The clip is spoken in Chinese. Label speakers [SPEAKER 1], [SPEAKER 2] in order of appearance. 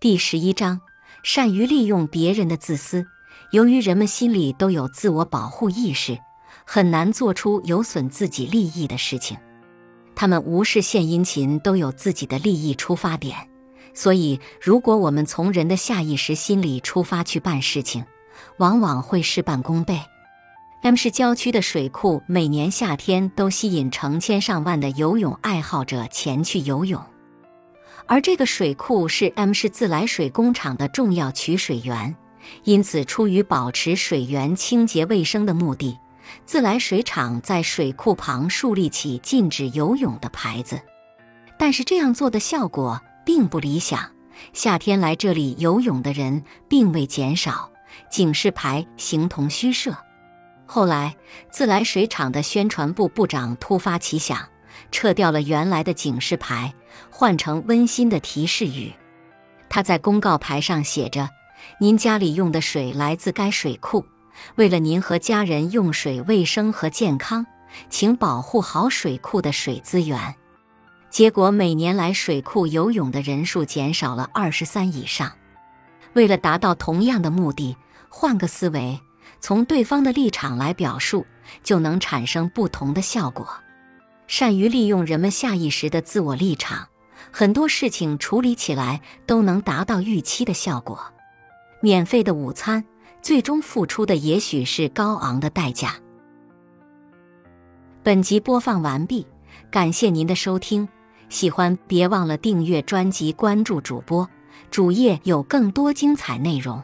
[SPEAKER 1] 第十一章：善于利用别人的自私。由于人们心里都有自我保护意识，很难做出有损自己利益的事情。他们无视献殷勤，都有自己的利益出发点。所以，如果我们从人的下意识心理出发去办事情，往往会事半功倍。M 市郊区的水库每年夏天都吸引成千上万的游泳爱好者前去游泳。而这个水库是 M 市自来水工厂的重要取水源，因此出于保持水源清洁卫生的目的，自来水厂在水库旁树立起禁止游泳的牌子。但是这样做的效果并不理想，夏天来这里游泳的人并未减少，警示牌形同虚设。后来，自来水厂的宣传部部长突发奇想。撤掉了原来的警示牌，换成温馨的提示语。他在公告牌上写着：“您家里用的水来自该水库，为了您和家人用水卫生和健康，请保护好水库的水资源。”结果，每年来水库游泳的人数减少了二十三以上。为了达到同样的目的，换个思维，从对方的立场来表述，就能产生不同的效果。善于利用人们下意识的自我立场，很多事情处理起来都能达到预期的效果。免费的午餐，最终付出的也许是高昂的代价。本集播放完毕，感谢您的收听，喜欢别忘了订阅专辑、关注主播，主页有更多精彩内容。